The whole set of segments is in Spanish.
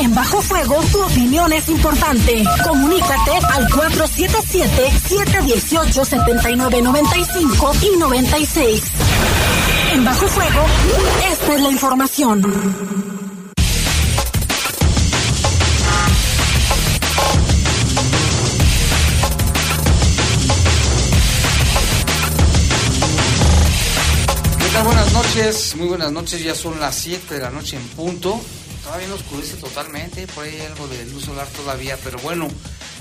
En Bajo Fuego, tu opinión es importante. Comunícate al 477-718-7995 y 96. En Bajo Fuego, esta es la información. buenas noches, muy buenas noches, ya son las 7 de la noche en punto. Todavía no oscurece totalmente, por ahí hay algo de luz solar todavía, pero bueno,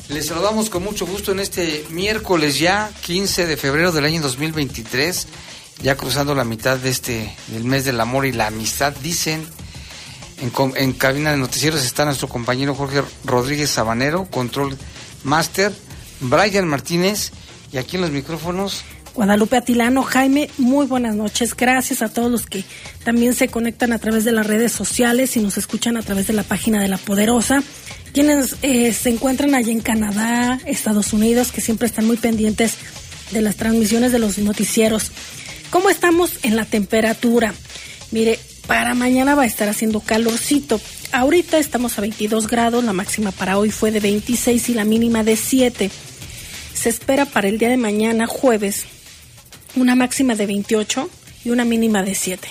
les saludamos con mucho gusto en este miércoles ya, 15 de febrero del año 2023, ya cruzando la mitad de este, del mes del amor y la amistad, dicen. En, en cabina de noticieros está nuestro compañero Jorge Rodríguez Sabanero, control master, Brian Martínez, y aquí en los micrófonos Guadalupe Atilano, Jaime, muy buenas noches. Gracias a todos los que también se conectan a través de las redes sociales y nos escuchan a través de la página de La Poderosa. Quienes eh, se encuentran allá en Canadá, Estados Unidos, que siempre están muy pendientes de las transmisiones de los noticieros. ¿Cómo estamos en la temperatura? Mire, para mañana va a estar haciendo calorcito. Ahorita estamos a 22 grados, la máxima para hoy fue de 26 y la mínima de 7. Se espera para el día de mañana, jueves, una máxima de 28 y una mínima de 7.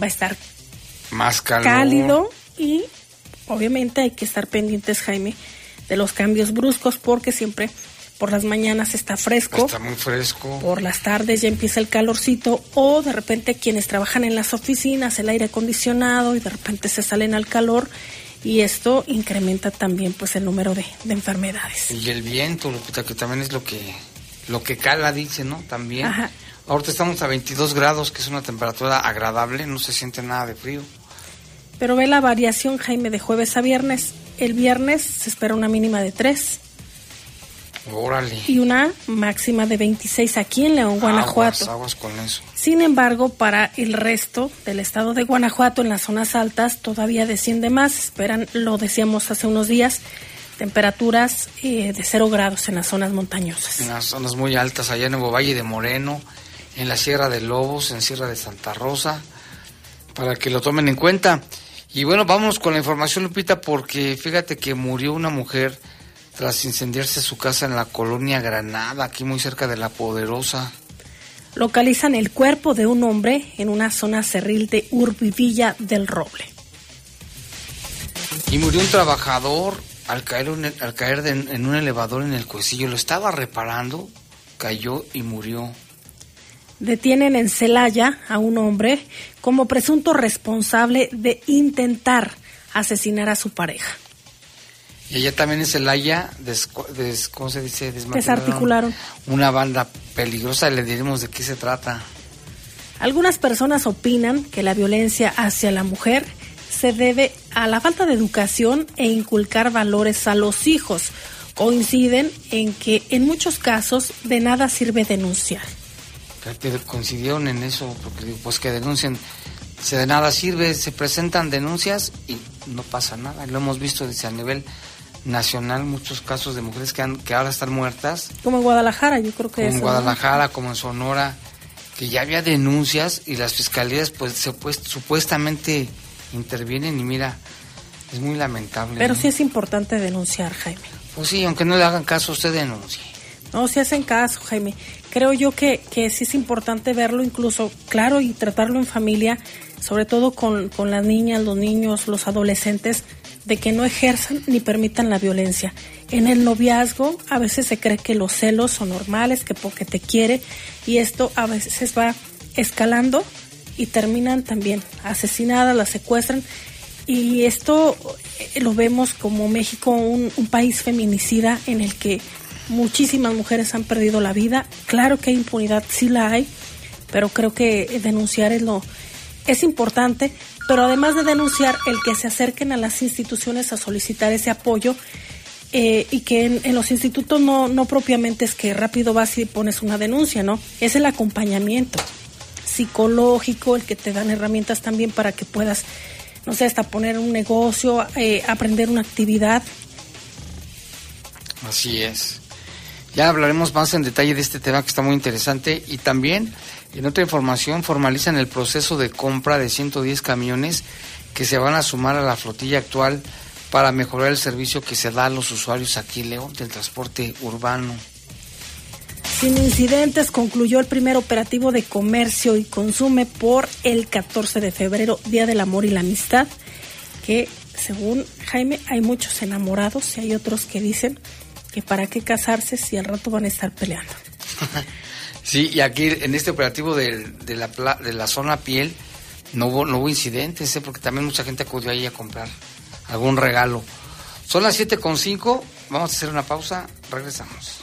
Va a estar más cálido y obviamente hay que estar pendientes, Jaime, de los cambios bruscos porque siempre por las mañanas está fresco. Está muy fresco. Por las tardes ya empieza el calorcito o de repente quienes trabajan en las oficinas, el aire acondicionado y de repente se salen al calor y esto incrementa también pues el número de, de enfermedades. Y el viento, que también es lo que lo que cala dice, ¿no? También. Ajá. Ahorita estamos a 22 grados, que es una temperatura agradable, no se siente nada de frío. Pero ve la variación, Jaime, de jueves a viernes. El viernes se espera una mínima de 3. Órale. Y una máxima de 26 aquí en León, Guanajuato. Aguas, aguas con eso. Sin embargo, para el resto del estado de Guanajuato, en las zonas altas, todavía desciende más. Esperan, lo decíamos hace unos días, temperaturas eh, de 0 grados en las zonas montañosas. En las zonas muy altas, allá en Nuevo Valle de Moreno, en la Sierra de Lobos, en Sierra de Santa Rosa, para que lo tomen en cuenta. Y bueno, vamos con la información, Lupita, porque fíjate que murió una mujer tras incendiarse su casa en la colonia Granada, aquí muy cerca de La Poderosa. Localizan el cuerpo de un hombre en una zona cerril de Urbivilla del Roble. Y murió un trabajador al caer, al caer en un elevador en el cuecillo. Lo estaba reparando, cayó y murió detienen en Celaya a un hombre como presunto responsable de intentar asesinar a su pareja. Y allá también en Celaya, ¿cómo se dice? Desarticularon. Una banda peligrosa, le diremos de qué se trata. Algunas personas opinan que la violencia hacia la mujer se debe a la falta de educación e inculcar valores a los hijos. Coinciden en que en muchos casos de nada sirve denunciar coincidieron en eso, porque pues que denuncien, se de nada sirve, se presentan denuncias y no pasa nada. Lo hemos visto desde a nivel nacional, muchos casos de mujeres que, han, que ahora están muertas. Como en Guadalajara, yo creo que Como en Guadalajara, como en Sonora, que ya había denuncias y las fiscalías pues, se, pues supuestamente intervienen y mira, es muy lamentable. Pero sí es importante denunciar, Jaime. Pues sí, aunque no le hagan caso, usted denuncie. No, si hacen caso, Jaime. Creo yo que, que sí es importante verlo incluso, claro, y tratarlo en familia, sobre todo con, con las niñas, los niños, los adolescentes, de que no ejerzan ni permitan la violencia. En el noviazgo a veces se cree que los celos son normales, que porque te quiere, y esto a veces va escalando y terminan también asesinadas, las secuestran. Y esto eh, lo vemos como México, un, un país feminicida en el que muchísimas mujeres han perdido la vida. Claro que hay impunidad, sí la hay, pero creo que denunciar es lo es importante, pero además de denunciar el que se acerquen a las instituciones a solicitar ese apoyo eh, y que en, los institutos no, no propiamente es que rápido vas y pones una denuncia, ¿no? Es el acompañamiento psicológico, el que te dan herramientas también para que puedas, no sé, hasta poner un negocio, eh, aprender una actividad. Así es. Ya hablaremos más en detalle de este tema que está muy interesante y también en otra información formalizan el proceso de compra de 110 camiones que se van a sumar a la flotilla actual para mejorar el servicio que se da a los usuarios aquí León del transporte urbano. Sin incidentes concluyó el primer operativo de comercio y consumo por el 14 de febrero, Día del Amor y la Amistad, que según Jaime hay muchos enamorados y hay otros que dicen que para qué casarse si al rato van a estar peleando. sí, y aquí en este operativo de, la, de la zona piel no hubo, no hubo incidentes, ¿eh? porque también mucha gente acudió ahí a comprar algún regalo. Son las 7.5, vamos a hacer una pausa, regresamos.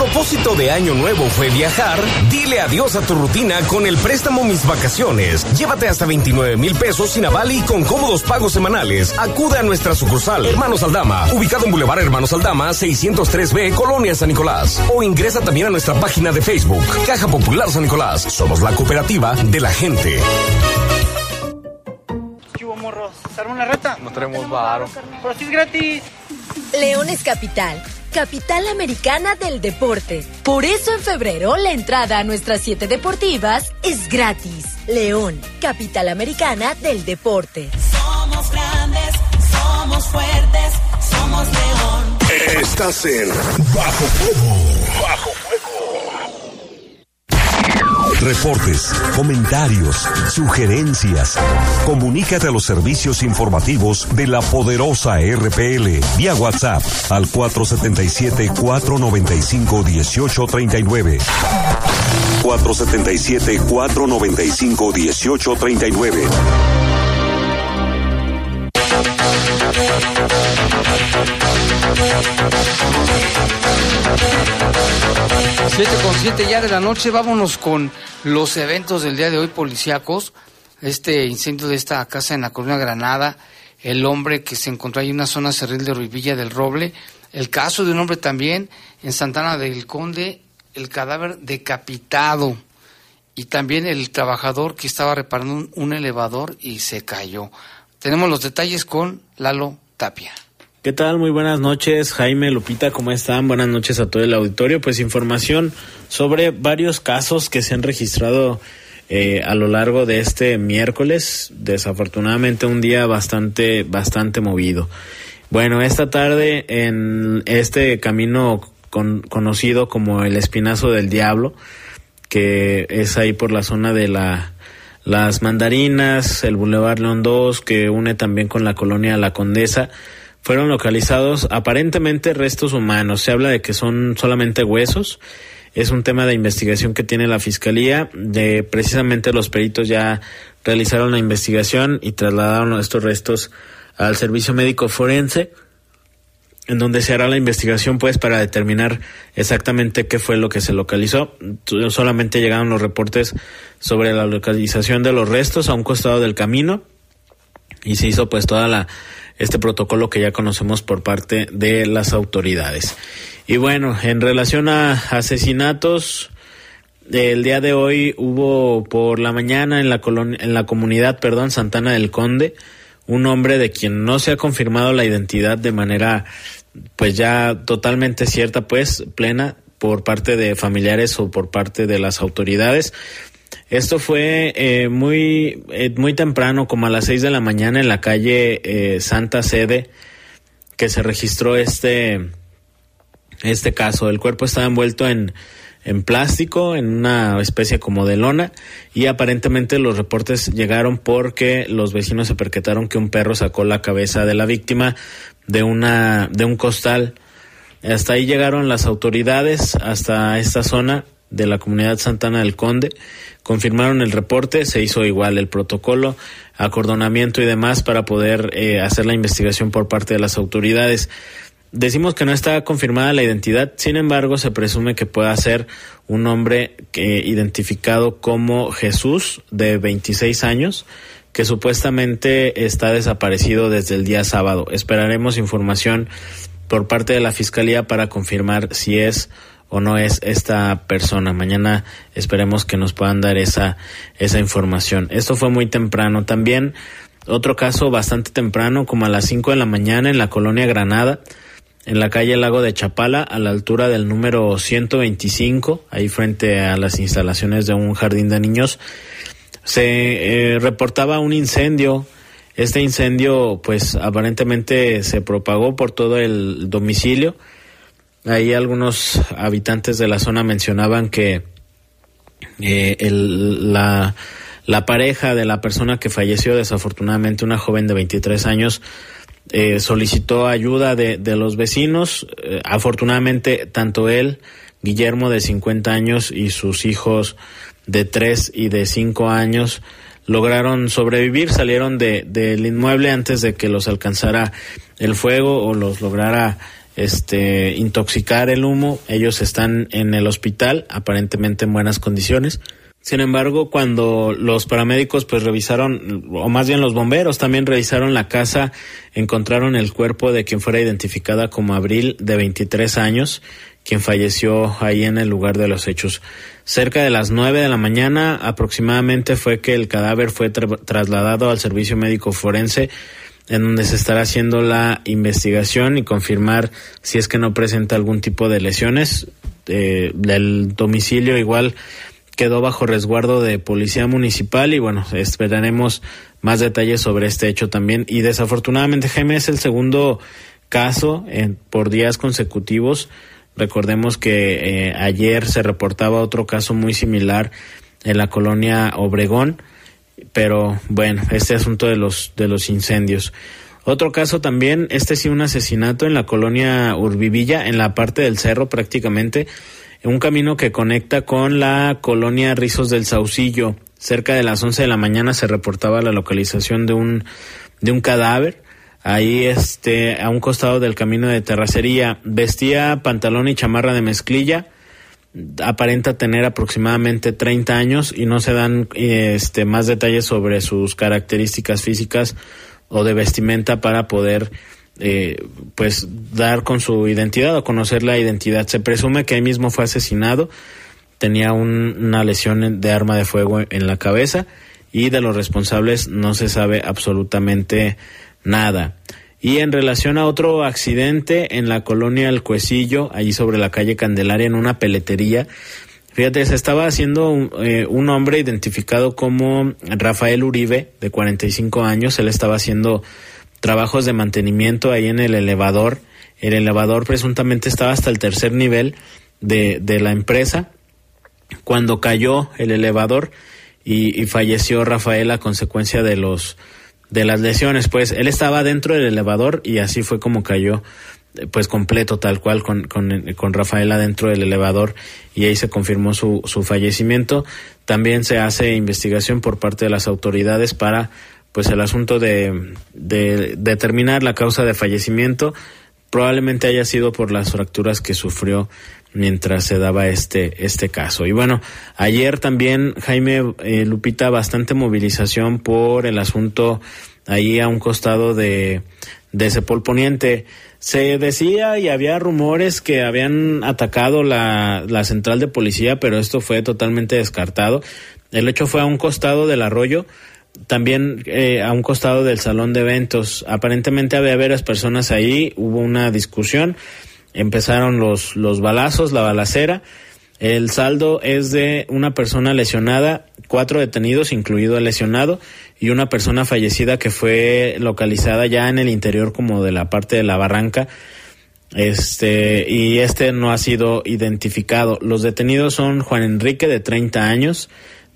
propósito de año nuevo fue viajar, dile adiós a tu rutina con el préstamo Mis Vacaciones. Llévate hasta 29 mil pesos sin aval y con cómodos pagos semanales. Acude a nuestra sucursal Hermanos Aldama, ubicado en Boulevard Hermanos Aldama, 603B, Colonia San Nicolás. O ingresa también a nuestra página de Facebook, Caja Popular San Nicolás. Somos la cooperativa de la gente. ¿Qué hubo, morros? ¿Se una reta? No tenemos varo. Pero si es gratis. Leones Capital capital americana del deporte. Por eso en febrero la entrada a nuestras siete deportivas es gratis. León, capital americana del deporte. Somos grandes, somos fuertes, somos León. Estás en Bajo Fuego. Bajo Reportes, comentarios, sugerencias. Comunícate a los servicios informativos de la poderosa RPL vía WhatsApp al 477-495-1839. 477-495-1839. 7 con 7 ya de la noche, vámonos con los eventos del día de hoy policíacos. Este incendio de esta casa en la Colonia Granada, el hombre que se encontró ahí en una zona cerril de Ruibilla del Roble, el caso de un hombre también en Santana del Conde, el cadáver decapitado y también el trabajador que estaba reparando un elevador y se cayó. Tenemos los detalles con Lalo Tapia. ¿Qué tal? Muy buenas noches, Jaime, Lupita, ¿cómo están? Buenas noches a todo el auditorio. Pues información sobre varios casos que se han registrado eh, a lo largo de este miércoles. Desafortunadamente un día bastante, bastante movido. Bueno, esta tarde en este camino conocido como el Espinazo del Diablo, que es ahí por la zona de la las Mandarinas, el Boulevard León 2, que une también con la colonia La Condesa, fueron localizados aparentemente restos humanos. Se habla de que son solamente huesos. Es un tema de investigación que tiene la fiscalía. De precisamente los peritos ya realizaron la investigación y trasladaron estos restos al servicio médico forense, en donde se hará la investigación pues para determinar exactamente qué fue lo que se localizó. Solamente llegaron los reportes sobre la localización de los restos a un costado del camino y se hizo pues toda la este protocolo que ya conocemos por parte de las autoridades. Y bueno, en relación a asesinatos, el día de hoy hubo por la mañana en la, en la comunidad, perdón, Santana del Conde, un hombre de quien no se ha confirmado la identidad de manera pues ya totalmente cierta, pues plena por parte de familiares o por parte de las autoridades. Esto fue eh, muy, eh, muy temprano, como a las 6 de la mañana en la calle eh, Santa Sede, que se registró este, este caso. El cuerpo estaba envuelto en, en plástico, en una especie como de lona, y aparentemente los reportes llegaron porque los vecinos se percataron que un perro sacó la cabeza de la víctima de una, de un costal. Hasta ahí llegaron las autoridades, hasta esta zona de la comunidad Santana del Conde, confirmaron el reporte, se hizo igual el protocolo, acordonamiento y demás para poder eh, hacer la investigación por parte de las autoridades. Decimos que no está confirmada la identidad, sin embargo, se presume que pueda ser un hombre que, identificado como Jesús, de 26 años, que supuestamente está desaparecido desde el día sábado. Esperaremos información por parte de la Fiscalía para confirmar si es o no es esta persona. Mañana esperemos que nos puedan dar esa, esa información. Esto fue muy temprano. También otro caso bastante temprano, como a las 5 de la mañana en la colonia Granada en la calle Lago de Chapala, a la altura del número 125, ahí frente a las instalaciones de un jardín de niños, se eh, reportaba un incendio. Este incendio, pues aparentemente se propagó por todo el domicilio. Ahí algunos habitantes de la zona mencionaban que eh, el, la, la pareja de la persona que falleció, desafortunadamente una joven de 23 años, eh, solicitó ayuda de, los vecinos. Eh, afortunadamente, tanto él, Guillermo de 50 años y sus hijos de 3 y de 5 años lograron sobrevivir, salieron de, del inmueble antes de que los alcanzara el fuego o los lograra este intoxicar el humo. Ellos están en el hospital, aparentemente en buenas condiciones. Sin embargo, cuando los paramédicos pues revisaron, o más bien los bomberos también revisaron la casa, encontraron el cuerpo de quien fuera identificada como Abril de 23 años, quien falleció ahí en el lugar de los hechos. Cerca de las 9 de la mañana aproximadamente fue que el cadáver fue trasladado al servicio médico forense en donde se estará haciendo la investigación y confirmar si es que no presenta algún tipo de lesiones. Eh, del domicilio igual quedó bajo resguardo de policía municipal y bueno, esperaremos más detalles sobre este hecho también. Y desafortunadamente, Jaime, es el segundo caso en, por días consecutivos. Recordemos que eh, ayer se reportaba otro caso muy similar en la colonia Obregón, pero bueno, este asunto de los de los incendios. Otro caso también, este sí un asesinato en la colonia Urbivilla, en la parte del cerro prácticamente un camino que conecta con la colonia Rizos del Saucillo. Cerca de las 11 de la mañana se reportaba la localización de un, de un cadáver. Ahí, este, a un costado del camino de terracería, vestía pantalón y chamarra de mezclilla, aparenta tener aproximadamente 30 años y no se dan este, más detalles sobre sus características físicas o de vestimenta para poder eh, pues dar con su identidad o conocer la identidad. Se presume que ahí mismo fue asesinado, tenía una lesión de arma de fuego en la cabeza y de los responsables no se sabe absolutamente nada. Y en relación a otro accidente en la colonia El Cuecillo, allí sobre la calle Candelaria, en una peletería, fíjate, se estaba haciendo un, eh, un hombre identificado como Rafael Uribe, de 45 años, él estaba haciendo trabajos de mantenimiento ahí en el elevador. El elevador presuntamente estaba hasta el tercer nivel de, de la empresa cuando cayó el elevador y, y, falleció Rafael a consecuencia de los de las lesiones. Pues él estaba dentro del elevador y así fue como cayó pues completo tal cual con, con, con Rafael adentro del elevador y ahí se confirmó su, su fallecimiento. También se hace investigación por parte de las autoridades para pues el asunto de, determinar la causa de fallecimiento probablemente haya sido por las fracturas que sufrió mientras se daba este este caso. Y bueno, ayer también Jaime eh, Lupita bastante movilización por el asunto ahí a un costado de de Cepol Poniente. Se decía y había rumores que habían atacado la, la central de policía, pero esto fue totalmente descartado. El hecho fue a un costado del arroyo también eh, a un costado del salón de eventos. Aparentemente había varias personas ahí, hubo una discusión, empezaron los, los balazos, la balacera. El saldo es de una persona lesionada, cuatro detenidos, incluido el lesionado, y una persona fallecida que fue localizada ya en el interior como de la parte de la barranca. Este, y este no ha sido identificado. Los detenidos son Juan Enrique de 30 años,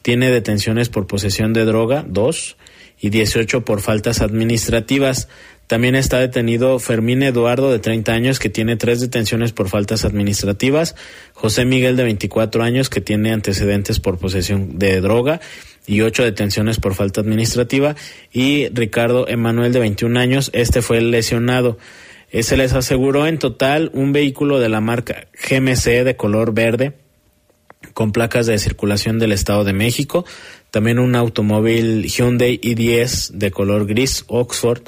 tiene detenciones por posesión de droga, dos, y 18 por faltas administrativas. También está detenido Fermín Eduardo, de 30 años, que tiene tres detenciones por faltas administrativas. José Miguel, de 24 años, que tiene antecedentes por posesión de droga y ocho detenciones por falta administrativa. Y Ricardo Emanuel, de 21 años, este fue lesionado. Eh, se les aseguró en total un vehículo de la marca GMC de color verde con placas de circulación del Estado de México, también un automóvil Hyundai i10 de color gris Oxford,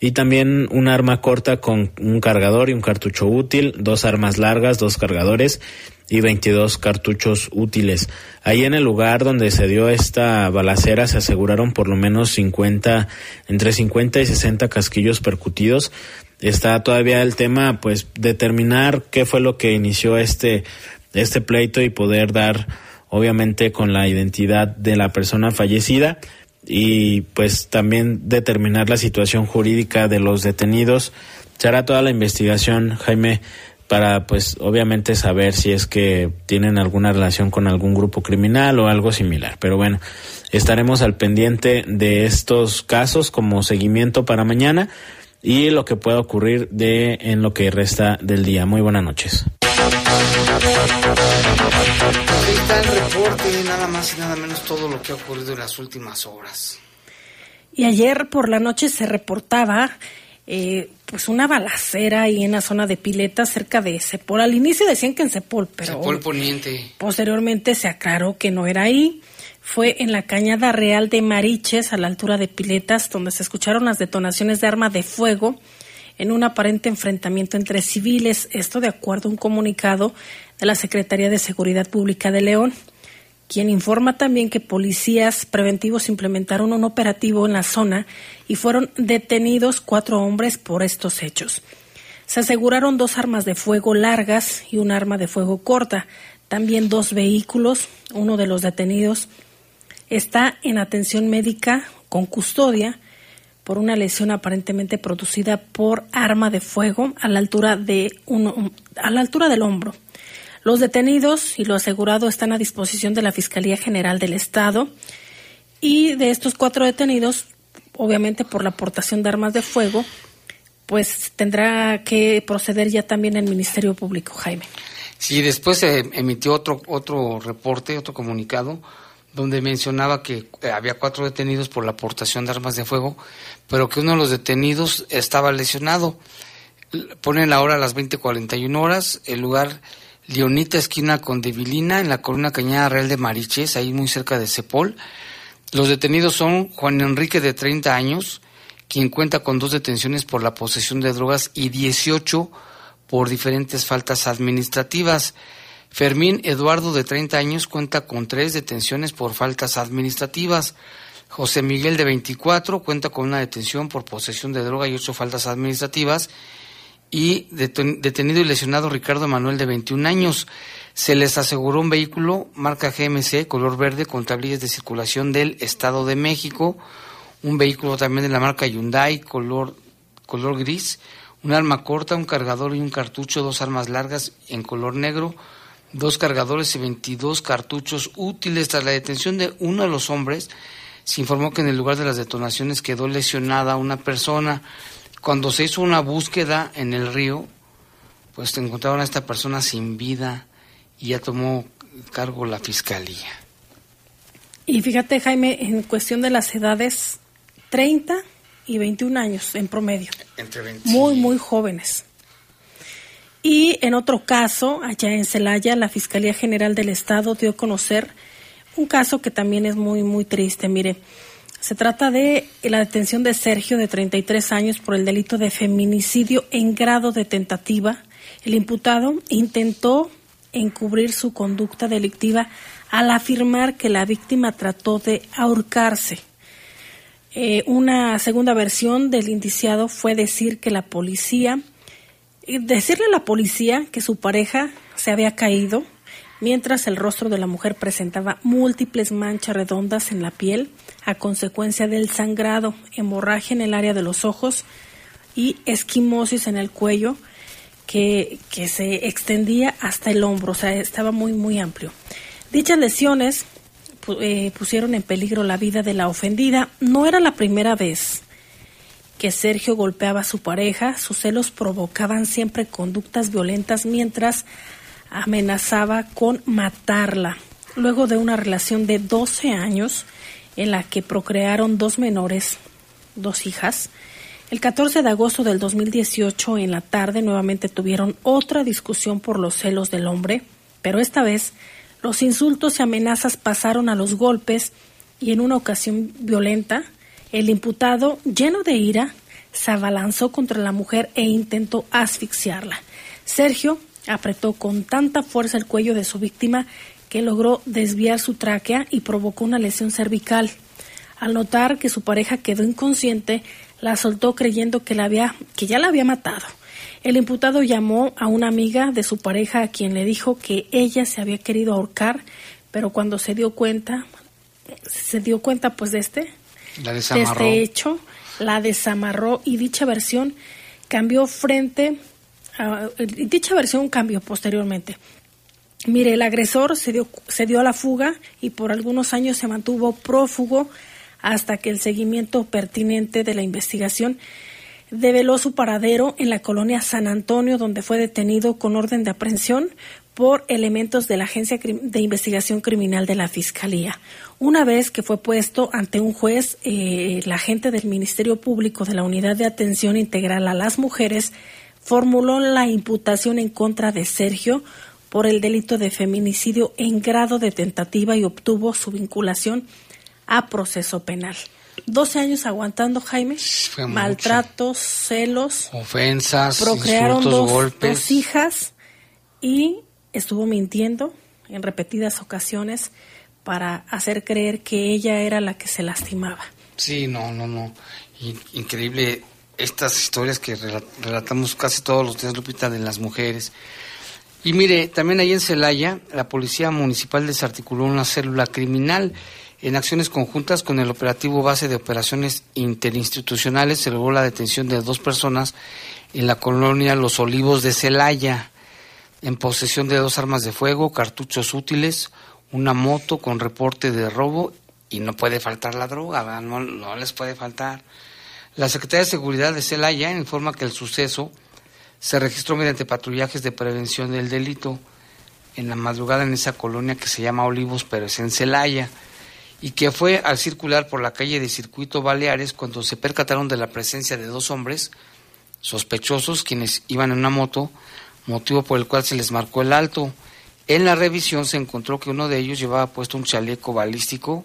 y también un arma corta con un cargador y un cartucho útil, dos armas largas, dos cargadores y 22 cartuchos útiles. Ahí en el lugar donde se dio esta balacera se aseguraron por lo menos 50, entre 50 y 60 casquillos percutidos. Está todavía el tema, pues, determinar qué fue lo que inició este, este pleito y poder dar, obviamente, con la identidad de la persona fallecida, y pues también determinar la situación jurídica de los detenidos. Se hará toda la investigación, Jaime, para pues obviamente saber si es que tienen alguna relación con algún grupo criminal o algo similar. Pero bueno, estaremos al pendiente de estos casos como seguimiento para mañana y lo que pueda ocurrir de en lo que resta del día. Muy buenas noches. Ahí está el reporte, nada más y nada menos todo lo que ha ocurrido en las últimas horas. Y ayer por la noche se reportaba eh, pues una balacera ahí en la zona de Pileta cerca de Cepol. Al inicio decían que en Cepol, pero Cepol Poniente. posteriormente se aclaró que no era ahí. Fue en la cañada real de Mariches, a la altura de Piletas, donde se escucharon las detonaciones de arma de fuego en un aparente enfrentamiento entre civiles, esto de acuerdo a un comunicado de la Secretaría de Seguridad Pública de León, quien informa también que policías preventivos implementaron un operativo en la zona y fueron detenidos cuatro hombres por estos hechos. Se aseguraron dos armas de fuego largas y un arma de fuego corta, también dos vehículos. Uno de los detenidos está en atención médica con custodia por una lesión aparentemente producida por arma de fuego a la altura de uno, a la altura del hombro. Los detenidos y lo asegurado están a disposición de la Fiscalía General del Estado y de estos cuatro detenidos, obviamente por la aportación de armas de fuego, pues tendrá que proceder ya también el Ministerio Público, Jaime. Sí, después se emitió otro otro reporte, otro comunicado donde mencionaba que eh, había cuatro detenidos por la aportación de armas de fuego, pero que uno de los detenidos estaba lesionado. Ponen la hora a las 20:41 horas, el lugar Leonita esquina con Devilina en la columna Cañada Real de Mariches, ahí muy cerca de Cepol. Los detenidos son Juan Enrique de 30 años, quien cuenta con dos detenciones por la posesión de drogas y 18 por diferentes faltas administrativas. Fermín Eduardo, de 30 años, cuenta con tres detenciones por faltas administrativas. José Miguel, de 24, cuenta con una detención por posesión de droga y ocho faltas administrativas. Y detenido y lesionado Ricardo Manuel, de 21 años. Se les aseguró un vehículo marca GMC, color verde, con tablillas de circulación del Estado de México. Un vehículo también de la marca Hyundai, color, color gris. Un arma corta, un cargador y un cartucho, dos armas largas en color negro dos cargadores y 22 cartuchos útiles. Tras la detención de uno de los hombres, se informó que en el lugar de las detonaciones quedó lesionada una persona. Cuando se hizo una búsqueda en el río, pues encontraron a esta persona sin vida y ya tomó cargo la fiscalía. Y fíjate, Jaime, en cuestión de las edades, 30 y 21 años en promedio. Entre 20. Muy, muy jóvenes. Y en otro caso, allá en Celaya, la Fiscalía General del Estado dio a conocer un caso que también es muy, muy triste. Mire, se trata de la detención de Sergio, de 33 años, por el delito de feminicidio en grado de tentativa. El imputado intentó encubrir su conducta delictiva al afirmar que la víctima trató de ahorcarse. Eh, una segunda versión del indiciado fue decir que la policía decirle a la policía que su pareja se había caído mientras el rostro de la mujer presentaba múltiples manchas redondas en la piel a consecuencia del sangrado, hemorragia en el área de los ojos y esquimosis en el cuello que, que se extendía hasta el hombro, o sea, estaba muy, muy amplio. Dichas lesiones eh, pusieron en peligro la vida de la ofendida. No era la primera vez que Sergio golpeaba a su pareja, sus celos provocaban siempre conductas violentas mientras amenazaba con matarla. Luego de una relación de 12 años en la que procrearon dos menores, dos hijas, el 14 de agosto del 2018 en la tarde nuevamente tuvieron otra discusión por los celos del hombre, pero esta vez los insultos y amenazas pasaron a los golpes y en una ocasión violenta, el imputado, lleno de ira, se abalanzó contra la mujer e intentó asfixiarla. Sergio apretó con tanta fuerza el cuello de su víctima que logró desviar su tráquea y provocó una lesión cervical. Al notar que su pareja quedó inconsciente, la soltó creyendo que, la había, que ya la había matado. El imputado llamó a una amiga de su pareja a quien le dijo que ella se había querido ahorcar, pero cuando se dio cuenta, se dio cuenta pues de este, La de este hecho, la desamarró y dicha versión cambió frente a, dicha versión cambió posteriormente. Mire, el agresor se dio, se dio a la fuga y por algunos años se mantuvo prófugo hasta que el seguimiento pertinente de la investigación develó su paradero en la colonia San Antonio, donde fue detenido con orden de aprehensión por elementos de la Agencia de Investigación Criminal de la Fiscalía. Una vez que fue puesto ante un juez, eh, la agente del Ministerio Público de la Unidad de Atención Integral a las Mujeres formuló la imputación en contra de Sergio por el delito de feminicidio en grado de tentativa y obtuvo su vinculación a proceso penal. 12 años aguantando, Jaime, fue mucho. maltratos, celos, Ofensas, procrearon insultos, dos, golpes. dos hijas y estuvo mintiendo en repetidas ocasiones para hacer creer que ella era la que se lastimaba. Sí, no, no, no. In- increíble estas historias que rela- relatamos casi todos los días, Lupita, de las mujeres. Y mire, también ahí en Celaya, la Policía Municipal desarticuló una célula criminal. En acciones conjuntas con el operativo base de operaciones interinstitucionales se logró la detención de dos personas en la colonia Los Olivos de Celaya, en posesión de dos armas de fuego, cartuchos útiles, una moto con reporte de robo y no puede faltar la droga, no les puede faltar. La Secretaría de Seguridad de Celaya informa que el suceso se registró mediante patrullajes de prevención del delito en la madrugada en esa colonia que se llama Olivos, pero es en Celaya, y que fue al circular por la calle de Circuito Baleares cuando se percataron de la presencia de dos hombres sospechosos quienes iban en una moto, motivo por el cual se les marcó el alto. En la revisión se encontró que uno de ellos llevaba puesto un chaleco balístico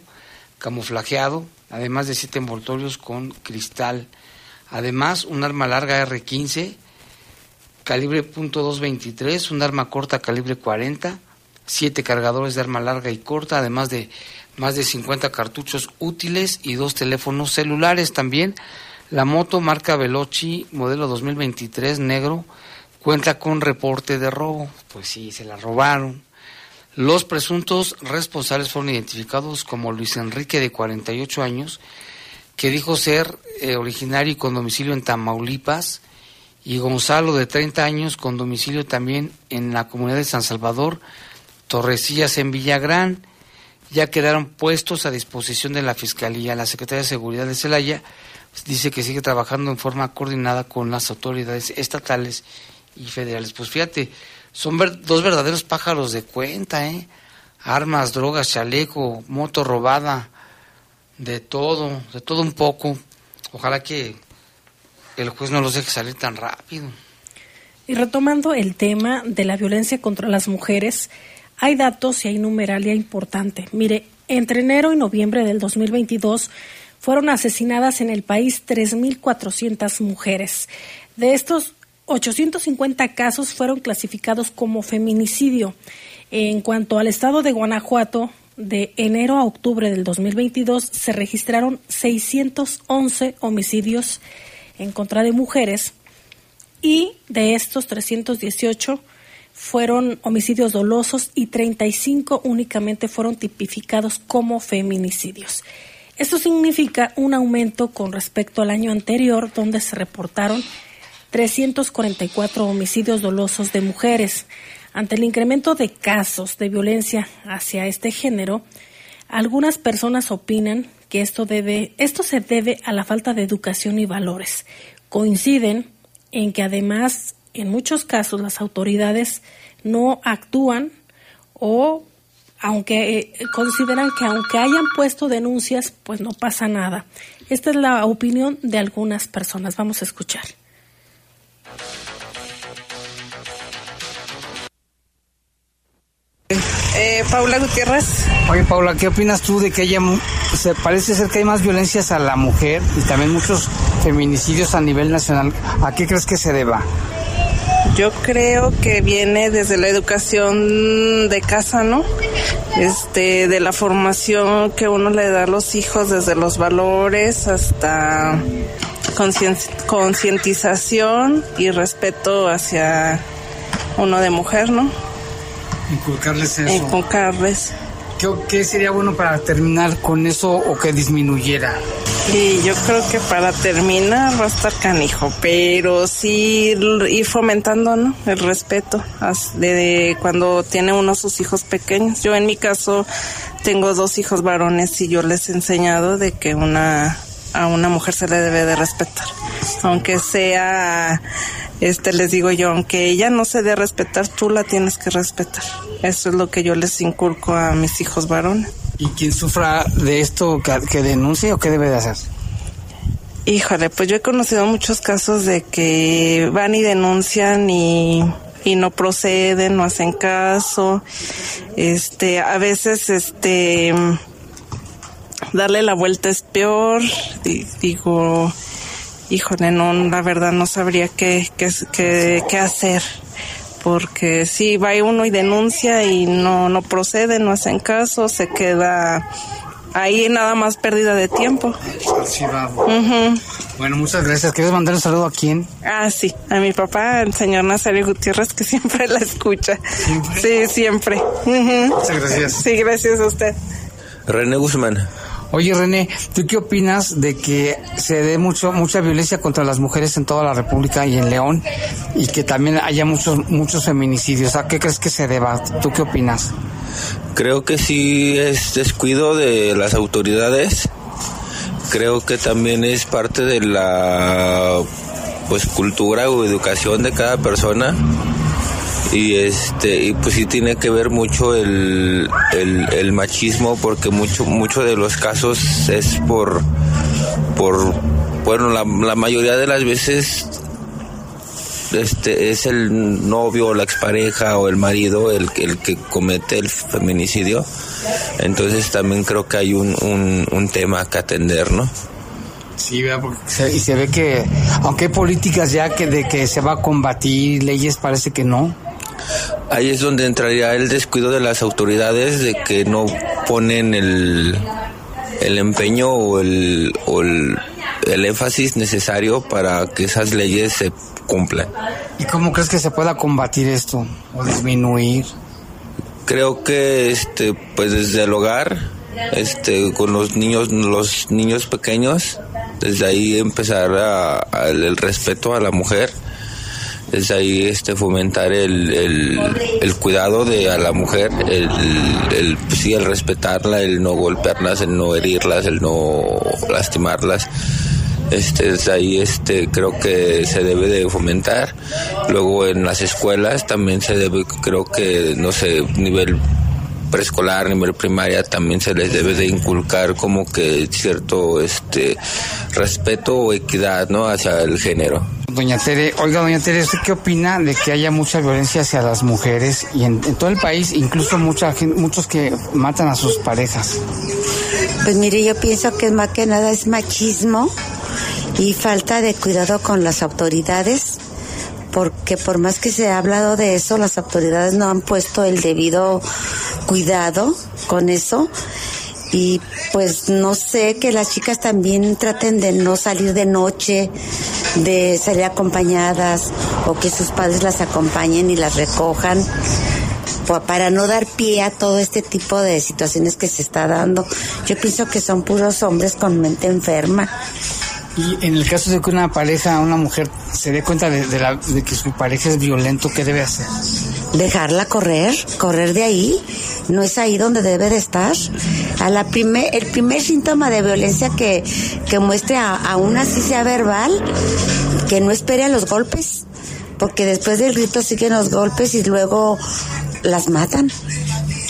camuflajeado, además de siete envoltorios con cristal. Además, un arma larga R15, calibre .223, un arma corta calibre 40, siete cargadores de arma larga y corta, además de más de 50 cartuchos útiles y dos teléfonos celulares también. La moto marca Veloci, modelo 2023, negro, cuenta con reporte de robo. Pues sí, se la robaron. Los presuntos responsables fueron identificados como Luis Enrique, de 48 años, que dijo ser eh, originario y con domicilio en Tamaulipas, y Gonzalo, de 30 años, con domicilio también en la comunidad de San Salvador, Torrecillas, en Villagrán. Ya quedaron puestos a disposición de la Fiscalía. La Secretaría de Seguridad de Celaya dice que sigue trabajando en forma coordinada con las autoridades estatales y federales. Pues fíjate, son ver- dos verdaderos pájaros de cuenta, ¿eh? Armas, drogas, chaleco, moto robada, de todo, de todo un poco. Ojalá que el juez no los deje salir tan rápido. Y retomando el tema de la violencia contra las mujeres, hay datos y hay numeralia importante. Mire, entre enero y noviembre del 2022 fueron asesinadas en el país 3.400 mujeres. De estos, 850 casos fueron clasificados como feminicidio. En cuanto al estado de Guanajuato, de enero a octubre del 2022 se registraron 611 homicidios en contra de mujeres y de estos 318 fueron homicidios dolosos y 35 únicamente fueron tipificados como feminicidios. Esto significa un aumento con respecto al año anterior, donde se reportaron 344 homicidios dolosos de mujeres. Ante el incremento de casos de violencia hacia este género, algunas personas opinan que esto debe, esto se debe a la falta de educación y valores. Coinciden en que además, en muchos casos, las autoridades no actúan o aunque eh, consideran que aunque hayan puesto denuncias, pues no pasa nada. Esta es la opinión de algunas personas. Vamos a escuchar. Eh, Paula Gutiérrez. Oye, Paula, ¿qué opinas tú de que haya, se parece ser que hay más violencias a la mujer y también muchos feminicidios a nivel nacional? ¿A qué crees que se deba? Yo creo que viene desde la educación de casa, ¿no? Este, de la formación que uno le da a los hijos, desde los valores hasta concientización y respeto hacia uno de mujer, ¿no? Inculcarles eso. Inculcarles. ¿Qué, qué sería bueno para terminar con eso o que disminuyera? Y yo creo que para terminar va a estar canijo, pero sí ir fomentando, ¿no? El respeto de cuando tiene uno sus hijos pequeños. Yo en mi caso tengo dos hijos varones y yo les he enseñado de que una a una mujer se le debe de respetar, aunque sea este les digo yo, aunque ella no se dé a respetar, tú la tienes que respetar. Eso es lo que yo les inculco a mis hijos varones. ¿Y quien sufra de esto que, denuncie o qué debe de hacer? Híjole, pues yo he conocido muchos casos de que van y denuncian y, y no proceden, no hacen caso. Este, a veces, este, darle la vuelta es peor. Di- Digo, híjole, no, la verdad no sabría qué, qué, qué, qué hacer. Porque si va uno y denuncia y no, no procede, no hacen caso, se queda ahí nada más pérdida de tiempo. Ujú. Bueno, muchas gracias. ¿Quieres mandar un saludo a quién? Ah, sí, a mi papá, el señor Nazario Gutiérrez, que siempre la escucha. Sí, siempre. Muchas gracias. Sí, gracias a usted. René Guzmán. Oye, René, ¿tú qué opinas de que se dé mucho, mucha violencia contra las mujeres en toda la República y en León y que también haya muchos, muchos feminicidios? ¿A qué crees que se deba? ¿Tú qué opinas? Creo que sí es descuido de las autoridades. Creo que también es parte de la pues cultura o educación de cada persona. Y este y pues sí tiene que ver mucho el, el, machismo porque mucho mucho de los casos es por por bueno la, la mayoría de las veces este es el novio o la expareja o el marido el, el que comete el feminicidio entonces también creo que hay un, un, tema que atender no Sí. Porque se- y se ve que, aunque hay políticas ya que de que se va a combatir, leyes parece que no. Ahí es donde entraría el descuido de las autoridades de que no ponen el, el empeño o el, o el, el énfasis necesario para que esas leyes se cumplan. ¿Y cómo crees que se pueda combatir esto o disminuir? Creo que este pues desde el hogar, este con los niños los niños pequeños, desde ahí empezar a, a- el respeto a la mujer, desde ahí este fomentar el, el, cuidado de a la mujer, el, el sí el respetarla, el no golpearlas, el no herirlas, el no lastimarlas. Este, desde ahí este, creo que se debe de fomentar. Luego en las escuelas también se debe, creo que, no sé, nivel preescolar, nivel primaria, también se les debe de inculcar como que cierto este respeto o equidad, ¿no? Hacia el género. Doña Tere, oiga, doña Tere, ¿usted qué opina de que haya mucha violencia hacia las mujeres y en, todo el país, incluso mucha gen- muchos que matan a sus parejas? Pues mire, yo pienso que más que nada es machismo y falta de cuidado con las autoridades, porque por más que se ha hablado de eso, las autoridades no han puesto el debido cuidado con eso y pues no sé que las chicas también traten de no salir de noche, de salir acompañadas o que sus padres las acompañen y las recojan pa- para no dar pie a todo este tipo de situaciones que se está dando. Yo pienso que son puros hombres con mente enferma. Y en el caso de que una pareja, una mujer, se dé cuenta de la- de que su pareja es violento, ¿qué debe hacer? Dejarla correr, correr de ahí, no es ahí donde debe de estar. A la primer, el primer síntoma de violencia que, que muestre a, aún así sea verbal, que no espere a los golpes, porque después del grito siguen los golpes y luego las matan.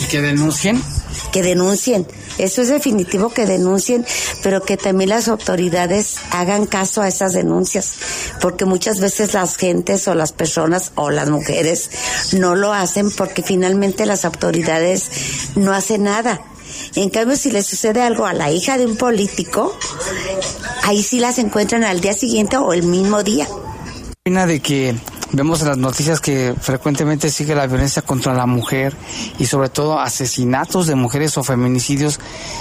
¿Y que denuncien? Que denuncien. Eso es definitivo que denuncien, pero que también las autoridades hagan caso a esas denuncias, porque muchas veces las gentes o las personas o las mujeres no lo hacen porque finalmente las autoridades no hacen nada. En cambio, si le sucede algo a la hija de un político, ahí sí las encuentran al día siguiente o el mismo día. De que vemos en las noticias que frecuentemente sigue la violencia contra la mujer y sobre todo asesinatos de mujeres o feminicidios,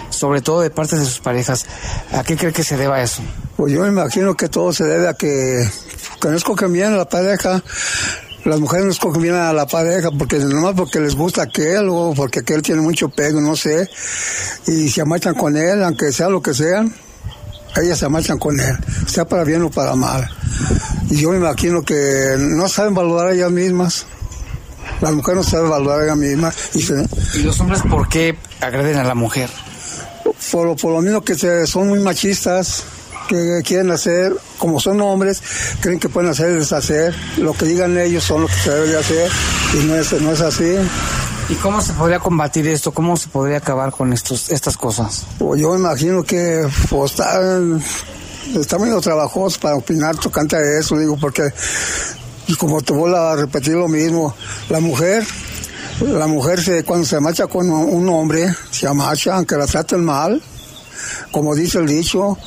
sobre todo de parte de sus parejas. ¿A qué cree que se deba eso? Pues yo me imagino que todo se debe a que, que no escogen bien a la pareja. Las mujeres no escogen bien a la pareja porque nomás porque les gusta aquel o porque aquel tiene mucho pego, no sé. Y se amachan con él, aunque sea lo que sea, ellas se amachan con él, sea para bien o para mal. Y yo me imagino que no saben valorar a ellas mismas. Las mujeres no saben valorar a ellas mismas. Y, se- ¿Y los hombres por qué agreden a la mujer? por, lo- por lo mismo que se- son muy machistas, que quieren hacer, como son hombres, creen que pueden hacer y deshacer, lo que digan ellos son lo que se debe de hacer, y no es, no es así. ¿Y cómo se podría combatir esto? ¿Cómo se podría acabar con estos, estas cosas? Pues yo imagino que pues, están, están medio trabajosos para opinar tocante a eso, digo, porque, como te vuelvo a repetir lo mismo, la mujer, la mujer se, cuando se marcha con un hombre, se amacha, aunque la traten mal, como dice el dicho,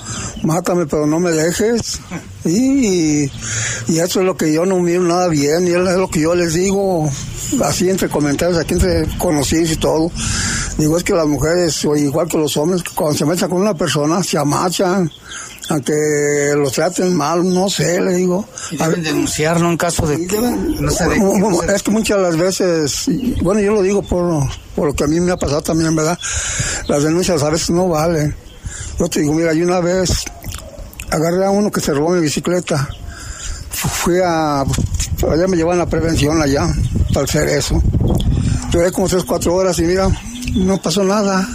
mátame pero no me dejes. Y, y eso es lo que yo no miro nada bien, y es lo que yo les digo, así entre comentarios, aquí entre conocidos y todo. Digo, es que las mujeres, o igual que los hombres, cuando se mechan con una persona, se amachan, aunque los traten mal, no sé, le digo. Y deben denunciarlo en caso de no Bueno, bueno, es que muchas de las veces, bueno, yo lo digo por, por lo que a mí me ha pasado también, ¿verdad? Las denuncias a veces no valen. Yo te digo, mira, yo una vez agarré a uno que se robó mi bicicleta. Fu- Fui a, allá me llevan la prevención allá, para hacer eso. Duré como tres, cuatro horas y mira, no pasó nada.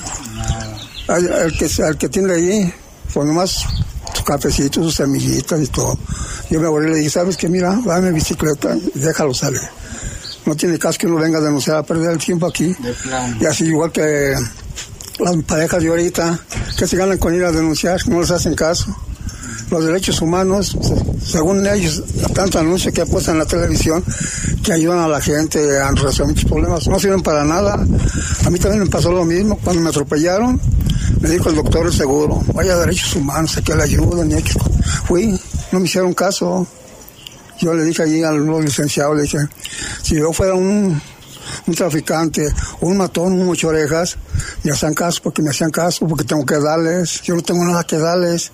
Al, al que, al que tiene allí, pues nomás su cafecito, sus semillitas y todo. Yo me volví y le dije, ¿sabes qué? Mira, dame mi bicicleta y déjalo salir. No tiene caso que uno venga a denunciar a perder el tiempo aquí. Y así igual que las parejas de ahorita, que se ganan con ir a denunciar, no les hacen caso. Los derechos humanos, se- según ellos, tanto anuncio que puesto en la televisión, que ayudan a la gente a resolver muchos problemas, no sirven para nada. A mí también me pasó lo mismo, cuando me atropellaron, me dijo el doctor el seguro, vaya derechos humanos, a que le ayuden. y hay que-". Fui, no me hicieron caso. Yo le dije allí al licenciado, le dije, si yo fuera un, un traficante, un matón, un mucho orejas, me hacían caso porque me hacían caso, porque tengo que darles, yo no tengo nada que darles,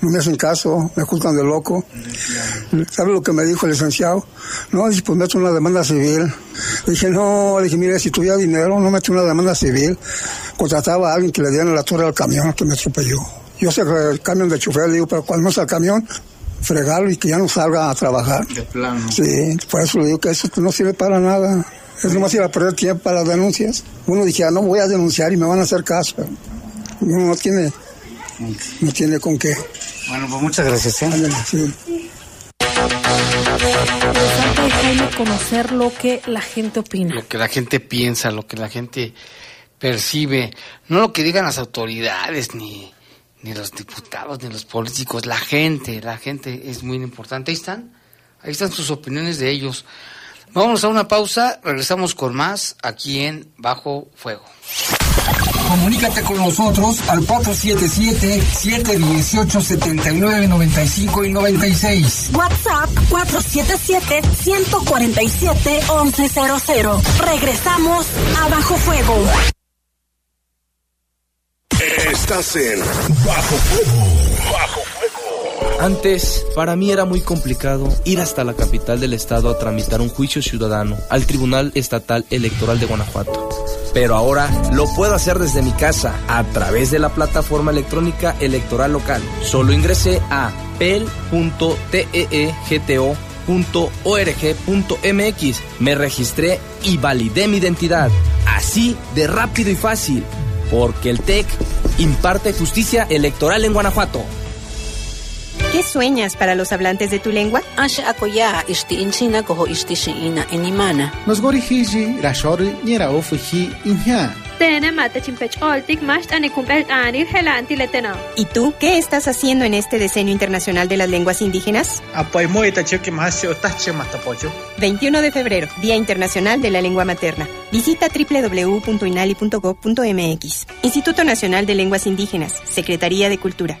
no me hacen caso, me juzgan de loco. ¿Sabe lo que me dijo el licenciado? No, dice, pues meto una demanda civil. Le dije, no, le dije, mire, si tuviera dinero, no meto una demanda civil. Contrataba a alguien que le diera la torre al camión que me atropelló. Yo sé que el camión de chofer, le digo, pero cuando no está el camión, fregarlo y que ya no salga a trabajar. De plano. Sí, por eso le digo que eso no sirve para nada. Es nomás ir a perder tiempo para las denuncias. Uno dijera, no voy a denunciar y me van a hacer caso. Uno no tiene, no tiene con qué. Bueno, pues muchas gracias. ¿eh? Ándale, sí. Interesante, conocer lo que la gente opina. Lo que la gente piensa, lo que la gente percibe, no lo que digan las autoridades, ni, ni los diputados, ni los políticos, la gente, la gente es muy importante. Ahí están, ahí están sus opiniones de ellos. Vamos a una pausa, regresamos con más aquí en Bajo Fuego. Comunícate con nosotros al 477-718-7995 y 96. WhatsApp 477-147-1100. Regresamos a Bajo Fuego. Estás en Bajo Fuego. Bajo Antes, para mí era muy complicado ir hasta la capital del estado a tramitar un juicio ciudadano al Tribunal Estatal Electoral de Guanajuato. Pero ahora lo puedo hacer desde mi casa a través de la plataforma electrónica electoral local. Solo ingresé a pel.teegto.org.mx. Me registré y validé mi identidad. Así de rápido y fácil. Porque el TEC imparte justicia electoral en Guanajuato. ¿Qué sueñas para los hablantes de tu lengua? ¿Y tú qué estás haciendo en este Decenio Internacional de las Lenguas Indígenas? 21 de febrero, Día Internacional de la Lengua Materna. Visita www.inali.gov.mx. Instituto Nacional de Lenguas Indígenas, Secretaría de Cultura.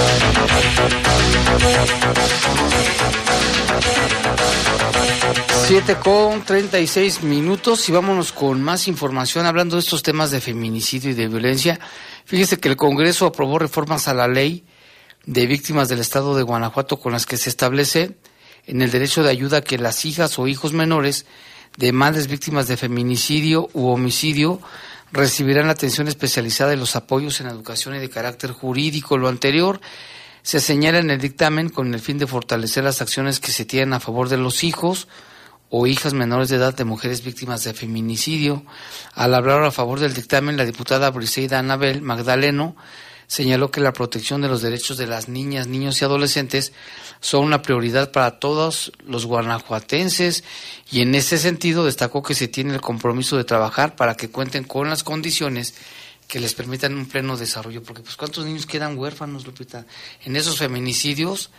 Siete con 36 minutos y vámonos con más información hablando de estos temas de feminicidio y de violencia. Fíjese que el Congreso aprobó reformas a la ley de víctimas del Estado de Guanajuato con las que se establece en el derecho de ayuda que las hijas o hijos menores de madres víctimas de feminicidio u homicidio recibirán la atención especializada y los apoyos en educación y de carácter jurídico. Lo anterior se señala en el dictamen con el fin de fortalecer las acciones que se tienen a favor de los hijos o hijas menores de edad de mujeres víctimas de feminicidio. Al hablar a favor del dictamen, la diputada Briseida Anabel Magdaleno señaló que la protección de los derechos de las niñas, niños y adolescentes son una prioridad para todos los guanajuatenses y en ese sentido destacó que se tiene el compromiso de trabajar para que cuenten con las condiciones que les permitan un pleno desarrollo, porque pues cuántos niños quedan huérfanos, Lupita, en esos feminicidios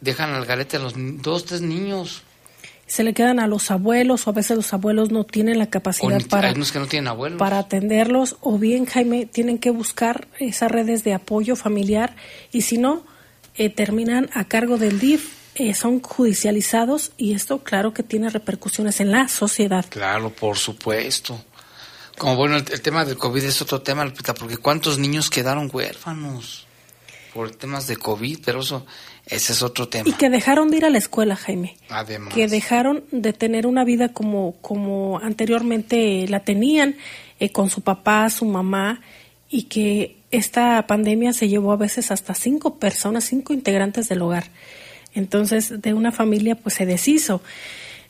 dejan al garete a los dos, tres niños. Se le quedan a los abuelos o a veces los abuelos no tienen la capacidad ni- para que no tienen abuelos. para atenderlos o bien Jaime tienen que buscar esas redes de apoyo familiar y si no eh, terminan a cargo del DIF eh, son judicializados y esto claro que tiene repercusiones en la sociedad Claro, por supuesto. Como bueno, el, el tema del COVID es otro tema, Lupita, porque cuántos niños quedaron huérfanos por temas de COVID, pero eso, ese es otro tema. y que dejaron de ir a la escuela Jaime Además. que dejaron de tener una vida como como anteriormente la tenían eh, con su papá su mamá y que esta pandemia se llevó a veces hasta cinco personas cinco integrantes del hogar entonces de una familia pues se deshizo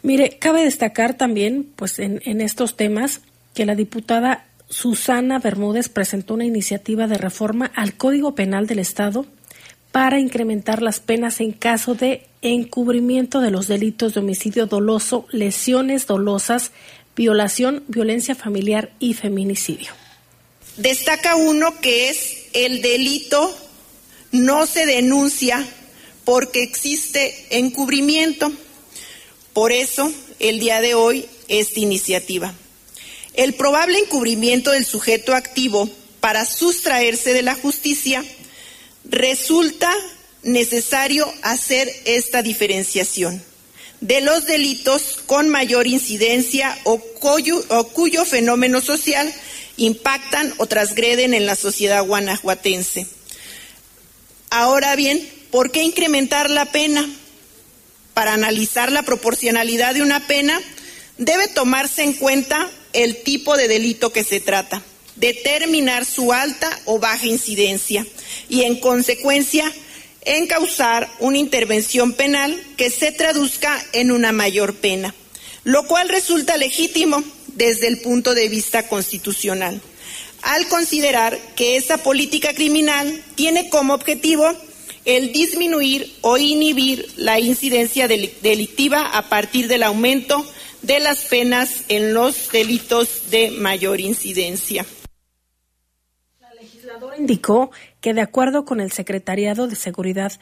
mire cabe destacar también pues en, en estos temas que la diputada Susana Bermúdez presentó una iniciativa de reforma al Código Penal del Estado para incrementar las penas en caso de encubrimiento de los delitos de homicidio doloso, lesiones dolosas, violación, violencia familiar y feminicidio. Destaca uno que es el delito no se denuncia porque existe encubrimiento. Por eso, el día de hoy, esta iniciativa. El probable encubrimiento del sujeto activo para sustraerse de la justicia resulta necesario hacer esta diferenciación de los delitos con mayor incidencia o cuyo, fenómeno social impactan o transgreden en la sociedad guanajuatense. Ahora bien, ¿por qué incrementar la pena? Para analizar la proporcionalidad de una pena, debe tomarse en cuenta el tipo de delito que se trata. determinar su alta o baja incidencia y en consecuencia encauzar una intervención penal que se traduzca en una mayor pena, lo cual resulta legítimo desde el punto de vista constitucional, al considerar que esa política criminal tiene como objetivo el disminuir o inhibir la incidencia deli- delictiva a partir del aumento de las penas en los delitos de mayor incidencia. indicó que de acuerdo con el Secretariado de Seguridad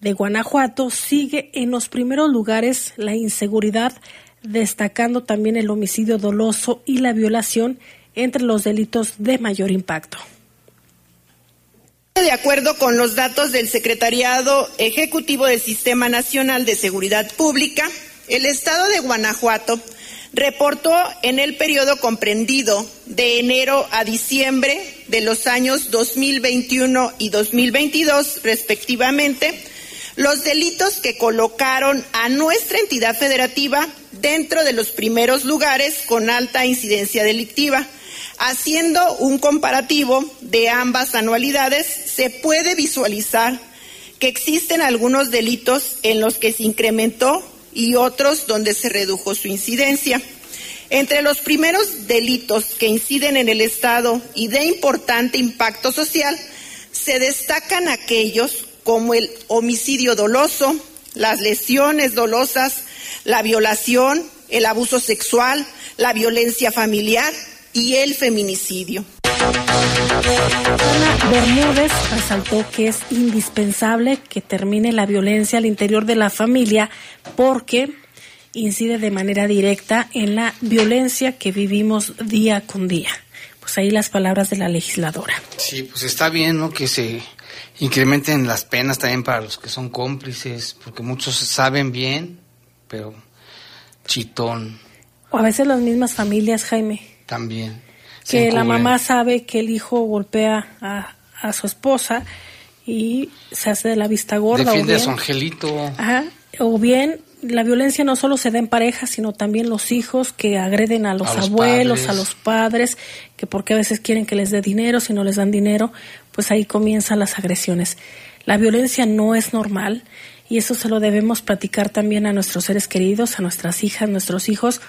de Guanajuato sigue en los primeros lugares la inseguridad, destacando también el homicidio doloso y la violación entre los delitos de mayor impacto. De acuerdo con los datos del Secretariado Ejecutivo del Sistema Nacional de Seguridad Pública, el Estado de Guanajuato reportó en el periodo comprendido de enero a diciembre de los años 2021 y 2022, respectivamente, los delitos que colocaron a nuestra entidad federativa dentro de los primeros lugares con alta incidencia delictiva. Haciendo un comparativo de ambas anualidades, se puede visualizar que existen algunos delitos en los que se incrementó y otros donde se redujo su incidencia. Entre los primeros delitos que inciden en el Estado y de importante impacto social, se destacan aquellos como el homicidio doloso, las lesiones dolosas, la violación, el abuso sexual, la violencia familiar y el feminicidio. Ana Bermúdez resaltó que es indispensable que termine la violencia al interior de la familia porque incide de manera directa en la violencia que vivimos día con día. Pues ahí las palabras de la legisladora. Sí, pues está bien, ¿no? Que se incrementen las penas también para los que son cómplices, porque muchos saben bien, pero chitón O a veces las mismas familias, Jaime, también. que la mamá sabe que el hijo golpea a, a su esposa y se hace de la vista gorda. o a bien- su angelito. Ajá, o bien la violencia no solo se da en pareja, sino también los hijos que agreden a los, A los abuelos, padres. a los padres, que porque a veces quieren que les dé dinero, si no les dan dinero, pues ahí comienzan las agresiones. La violencia no es normal y eso se lo debemos platicar también a nuestros seres queridos, a nuestras hijas, nuestros hijos,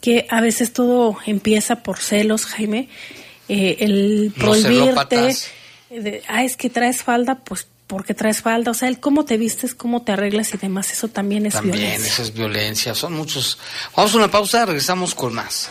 que a veces todo empieza por celos, Jaime, eh, el prohibirte, de, ah, es que traes falda, pues porque traes falda, o sea, el cómo te vistes, cómo te arreglas y demás, eso también es También, violencia. eso es violencia. Son muchos. Vamos a una pausa, regresamos con más.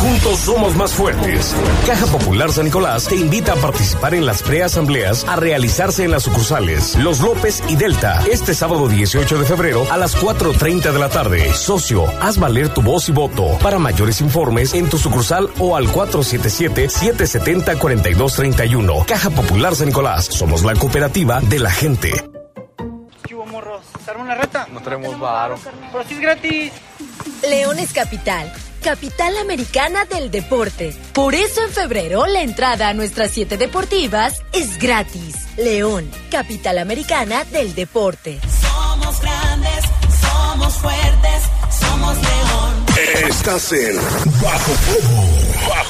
Juntos somos más fuertes. Caja Popular San Nicolás te invita a participar en las preasambleas a realizarse en las sucursales Los López y Delta este sábado 18 de febrero a las 4.30 de la tarde. Socio, haz valer tu voz y voto. Para mayores informes en tu sucursal o al 477-770-4231. Caja Popular San Nicolás. Somos la cooperativa de la gente. ¿Qué hubo, morros? ¿Se arma una reta? No traemos varo. Pero si es gratis. León es capital, capital americana del deporte. Por eso en febrero la entrada a nuestras siete deportivas es gratis. León, capital americana del deporte. Somos grandes, somos fuertes, somos león. Estás en Bajo Fuego. Bajo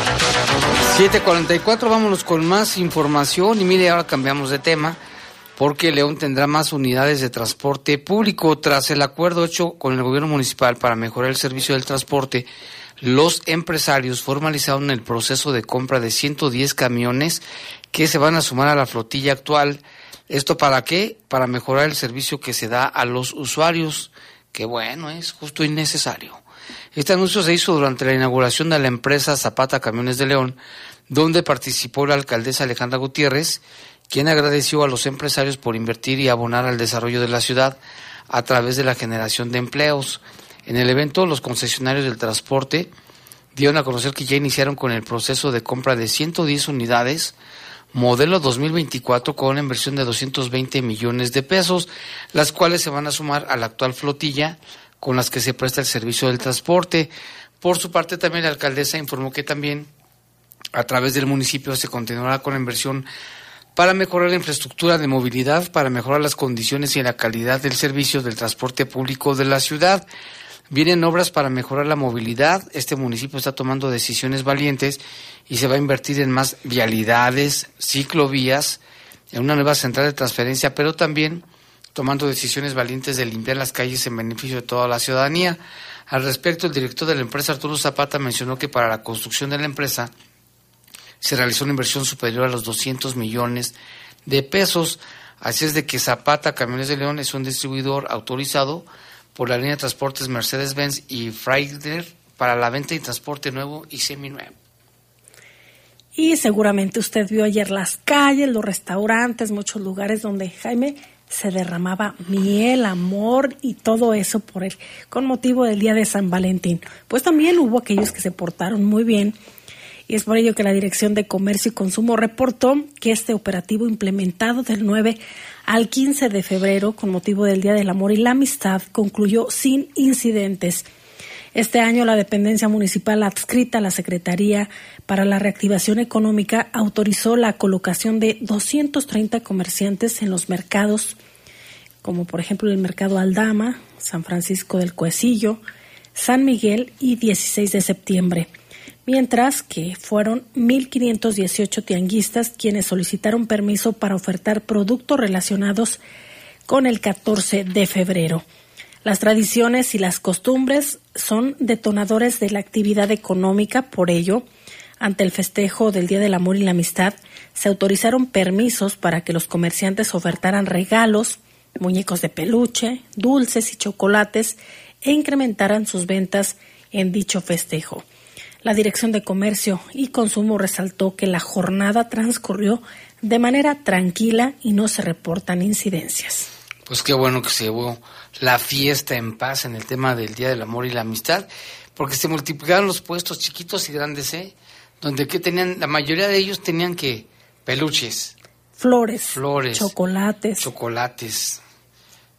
...7.44, vámonos con más información y mire, ahora cambiamos de tema porque León tendrá más unidades de transporte público tras el acuerdo hecho con el gobierno municipal para mejorar el servicio del transporte. Los empresarios formalizaron el proceso de compra de 110 camiones que se van a sumar a la flotilla actual. ¿Esto para qué? Para mejorar el servicio que se da a los usuarios, que bueno, es justo y necesario. Este anuncio se hizo durante la inauguración de la empresa Zapata Camiones de León, donde participó la alcaldesa Alejandra Gutiérrez, quien agradeció a los empresarios por invertir y abonar al desarrollo de la ciudad a través de la generación de empleos. En el evento, los concesionarios del transporte dieron a conocer que ya iniciaron con el proceso de compra de 110 unidades, modelo 2024 con una inversión de 220 millones de pesos, las cuales se van a sumar a la actual flotilla con las que se presta el servicio del transporte. Por su parte, también la alcaldesa informó que también a través del municipio se continuará con la inversión para mejorar la infraestructura de movilidad, para mejorar las condiciones y la calidad del servicio del transporte público de la ciudad. Vienen obras para mejorar la movilidad. Este municipio está tomando decisiones valientes y se va a invertir en más vialidades, ciclovías, en una nueva central de transferencia, pero también tomando decisiones valientes de limpiar las calles en beneficio de toda la ciudadanía. Al respecto, el director de la empresa, Arturo Zapata, mencionó que para la construcción de la empresa se realizó una inversión superior a los 200 millones de pesos. Así es de que Zapata Camiones de León es un distribuidor autorizado por la línea de transportes Mercedes-Benz y Freighter para la venta y transporte nuevo y seminuevo. Y seguramente usted vio ayer las calles, los restaurantes, muchos lugares donde Jaime se derramaba miel, amor y todo eso por él, con motivo del día de San Valentín. Pues también hubo aquellos que se portaron muy bien y es por ello que la Dirección de Comercio y Consumo reportó que este operativo implementado del 9 al 15 de febrero con motivo del Día del Amor y la Amistad concluyó sin incidentes. Este año la dependencia municipal adscrita a la Secretaría para la Reactivación Económica autorizó la colocación de 230 comerciantes en los mercados, como por ejemplo el Mercado Aldama, San Francisco del Cuecillo, San Miguel y 16 de septiembre mientras que fueron 1.518 tianguistas quienes solicitaron permiso para ofertar productos relacionados con el 14 de febrero. Las tradiciones y las costumbres son detonadores de la actividad económica, por ello, ante el festejo del Día del Amor y la Amistad, se autorizaron permisos para que los comerciantes ofertaran regalos, muñecos de peluche, dulces y chocolates e incrementaran sus ventas en dicho festejo. La Dirección de Comercio y Consumo resaltó que la jornada transcurrió de manera tranquila y no se reportan incidencias. Pues qué bueno que se llevó la fiesta en paz en el tema del Día del Amor y la Amistad, porque se multiplicaron los puestos chiquitos y grandes, ¿eh? Donde que tenían, la mayoría de ellos tenían que peluches. Flores. Flores. Chocolates. Chocolates.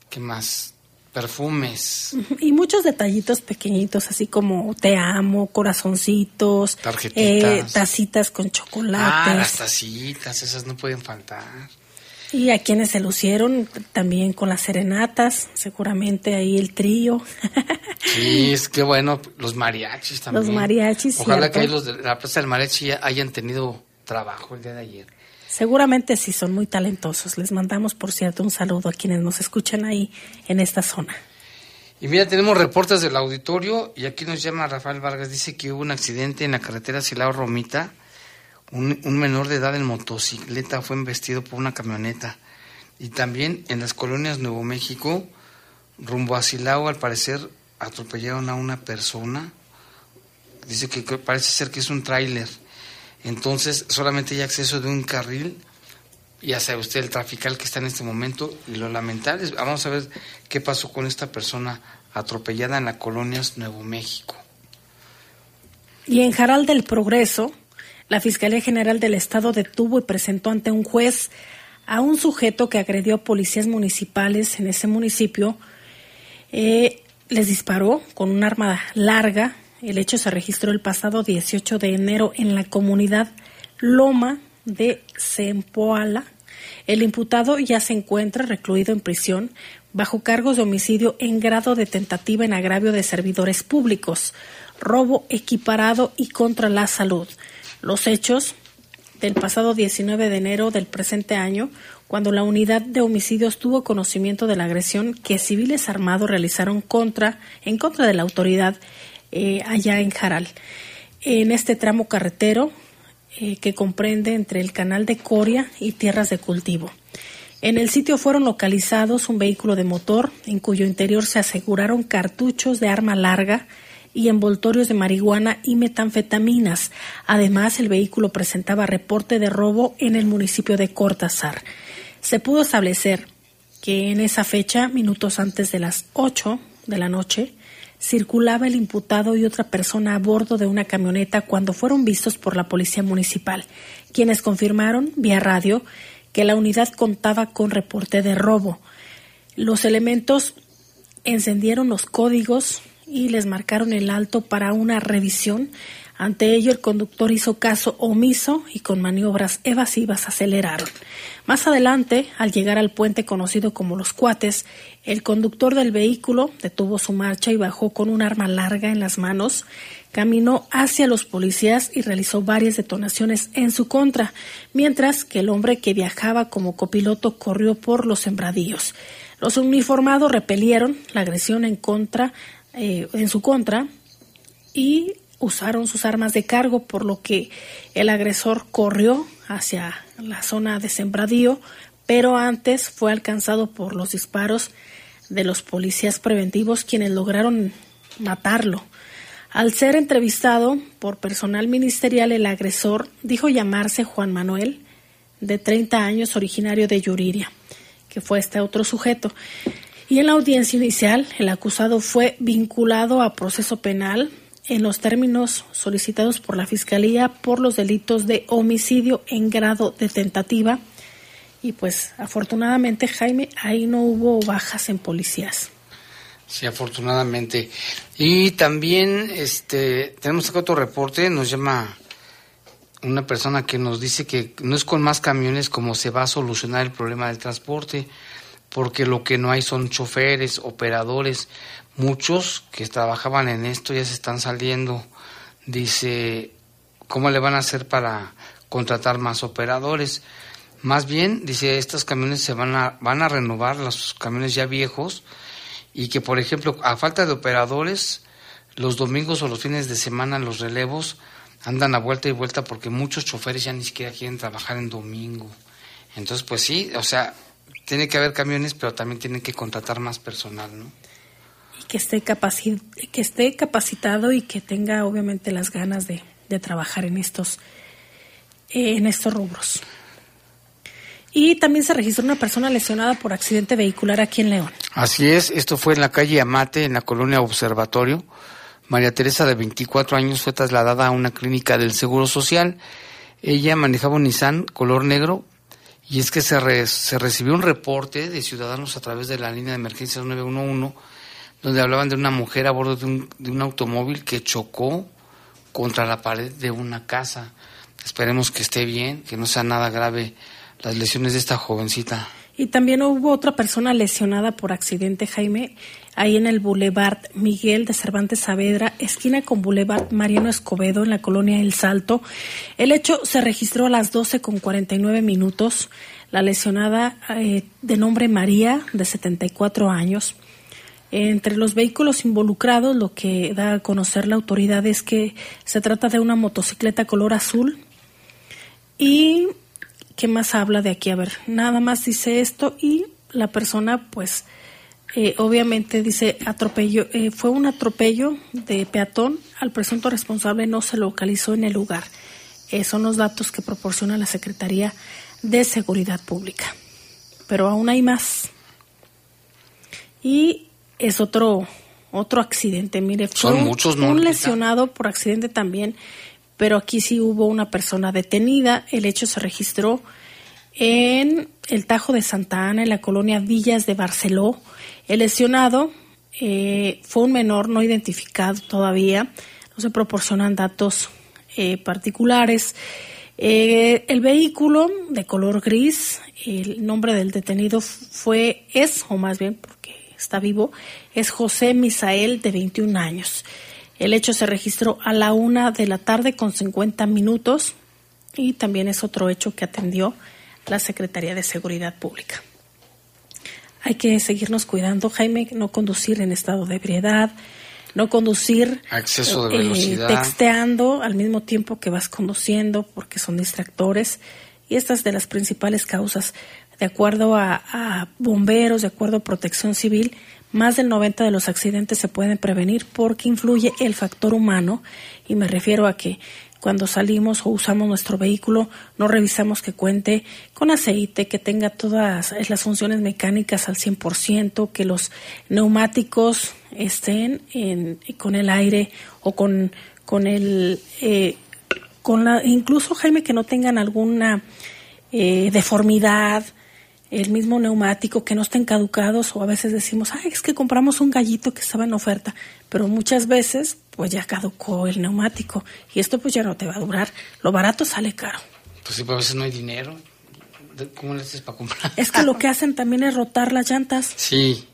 ¿Qué más? Perfumes. Y muchos detallitos pequeñitos, así como te amo, corazoncitos, tarjetitas, eh, tacitas con chocolates. Ah, las tacitas, esas no pueden faltar. Y a quienes se lucieron también con las serenatas, seguramente ahí el trío. Sí, es que bueno, los mariachis también. Los mariachis, Ojalá que los de la Plaza del Mariachi hayan tenido trabajo el día de ayer. Seguramente sí son muy talentosos. Les mandamos, por cierto, un saludo a quienes nos escuchan ahí en esta zona. Y mira, tenemos reportes del auditorio y aquí nos llama Rafael Vargas. Dice que hubo un accidente en la carretera Silao Romita. Un, menor de edad en motocicleta fue embestido por una camioneta. Y también en las colonias Nuevo México, rumbo a Silao, al parecer atropellaron a una persona. Dice que parece ser que es un tráiler entonces solamente hay acceso de un carril, ya sabe usted el trafical que está en este momento y lo lamentable es, vamos a ver qué pasó con esta persona atropellada en la colonia Nuevo México. Y en Jaral del Progreso, la Fiscalía General del Estado detuvo y presentó ante un juez a un sujeto que agredió a policías municipales en ese municipio. Eh, les disparó con un arma larga El hecho se registró el pasado 18 de enero en la comunidad Loma de Sempoala. El imputado ya se encuentra recluido en prisión bajo cargos de homicidio en grado de tentativa en agravio de servidores públicos, robo equiparado y contra la salud. Los hechos del pasado 19 de enero del presente año, cuando la unidad de homicidios tuvo conocimiento de la agresión que civiles armados realizaron contra, en contra de la autoridad eh, allá en Jaral. En este tramo carretero eh, que comprende entre el canal de Coria y tierras de cultivo. En el sitio fueron localizados un vehículo de motor en cuyo interior se aseguraron cartuchos de arma larga y envoltorios de marihuana y metanfetaminas. Además, el vehículo presentaba reporte de robo en el municipio de Cortázar. Se pudo establecer que en esa fecha, minutos antes de las 8 de la noche, circulaba el imputado y otra persona a bordo de una camioneta cuando fueron vistos por la policía municipal, quienes confirmaron vía radio que la unidad contaba con reporte de robo. Los elementos encendieron los códigos y les marcaron el alto para una revisión. Ante ello, el conductor hizo caso omiso y con maniobras evasivas aceleraron. Más adelante, al llegar al puente conocido como Los Cuates, el conductor del vehículo detuvo su marcha y bajó con un arma larga en las manos caminó hacia los policías y realizó varias detonaciones en su contra, mientras que el hombre que viajaba como copiloto corrió por los sembradíos. Los uniformados repelieron la agresión en contra, eh, en su contra, y usaron sus armas de cargo, por lo que el agresor corrió hacia la zona de sembradío, pero antes fue alcanzado por los disparos de los policías preventivos quienes lograron matarlo. Al ser entrevistado por personal ministerial, el agresor dijo llamarse Juan Manuel, de 30 años, originario de Yuriria, que fue este otro sujeto. Y en la audiencia inicial, el acusado fue vinculado a proceso penal en los términos solicitados por la Fiscalía por los delitos de homicidio en grado de tentativa. Y pues afortunadamente, Jaime, ahí no hubo bajas en policías. Sí, afortunadamente. Y también este tenemos acá otro reporte, nos llama una persona que nos dice que no es con más camiones como se va a solucionar el problema del transporte, porque lo que no hay son choferes, operadores, muchos que trabajaban en esto ya se están saliendo. Dice, ¿cómo le van a hacer para contratar más operadores? Más bien, dice, estos camiones se van a, van a renovar, los camiones ya viejos, y que, por ejemplo, a falta de operadores, los domingos o los fines de semana los relevos andan a vuelta y vuelta porque muchos choferes ya ni siquiera quieren trabajar en domingo. Entonces, pues sí, o sea, tiene que haber camiones, pero también tienen que contratar más personal, ¿no? Que esté, capacitado y que tenga obviamente las ganas de, trabajar en estos, en estos rubros. Y también se registró una persona lesionada por accidente vehicular aquí en León. Así es, esto fue en la calle Amate, en la colonia Observatorio. María Teresa, de 24 años, fue trasladada a una clínica del Seguro Social. Ella manejaba un Nissan color negro y es que se, se recibió un reporte de ciudadanos a través de la línea de emergencias 911 donde hablaban de una mujer a bordo de un, de un automóvil que chocó contra la pared de una casa. Esperemos que esté bien, que no sea nada grave las lesiones de esta jovencita. Y también hubo otra persona lesionada por accidente, Jaime, ahí en el Boulevard Miguel de Cervantes Saavedra, esquina con Boulevard Mariano Escobedo, en la colonia El Salto. El hecho se registró a las 12 con 49 minutos. La lesionada eh, de nombre María, de 74 años. Entre los vehículos involucrados, lo que da a conocer la autoridad es que se trata de una motocicleta color azul y ¿qué más habla de aquí? A ver, nada más dice esto y la persona pues eh, obviamente dice atropello, eh, fue un atropello de peatón, al presunto responsable no se localizó en el lugar. Eh, son los datos que proporciona la Secretaría de Seguridad Pública. Pero aún hay más. Y es otro otro accidente, mire, fue muchos, un lesionado por accidente también pero aquí sí hubo una persona detenida. El hecho se registró en el Tajo de Santa Ana, en la colonia Villas de Barceló. El lesionado eh, fue un menor no identificado todavía. no se proporcionan datos eh, particulares. Eh, el vehículo de color gris, el nombre del detenido fue, es, o más bien está vivo, es José Misael de 21 años. El hecho se registró a la una de la tarde con 50 minutos y también es otro hecho que atendió la Secretaría de Seguridad Pública. Hay que seguirnos cuidando, Jaime, no conducir en estado de ebriedad, no conducir Exceso de eh, velocidad. texteando al mismo tiempo que vas conduciendo porque son distractores y esta es de las principales causas. De acuerdo a, bomberos, de acuerdo a protección civil, más del 90 de los accidentes se pueden prevenir porque influye el factor humano. Y me refiero a que cuando salimos o usamos nuestro vehículo no revisamos que cuente con aceite, que tenga todas las funciones mecánicas al 100%, que los neumáticos estén en, con el aire o con, con el... Eh, con la, incluso, Jaime, que no tengan alguna eh, deformidad, el mismo neumático, que no estén caducados o a veces decimos, ay, es que compramos un gallito que estaba en oferta, pero muchas veces pues ya caducó el neumático y esto pues ya no te va a durar. Lo barato sale caro. Pues sí, pero a veces no hay dinero. ¿De- ¿Cómo le haces para comprar? Es que lo que hacen también es rotar las llantas. Sí,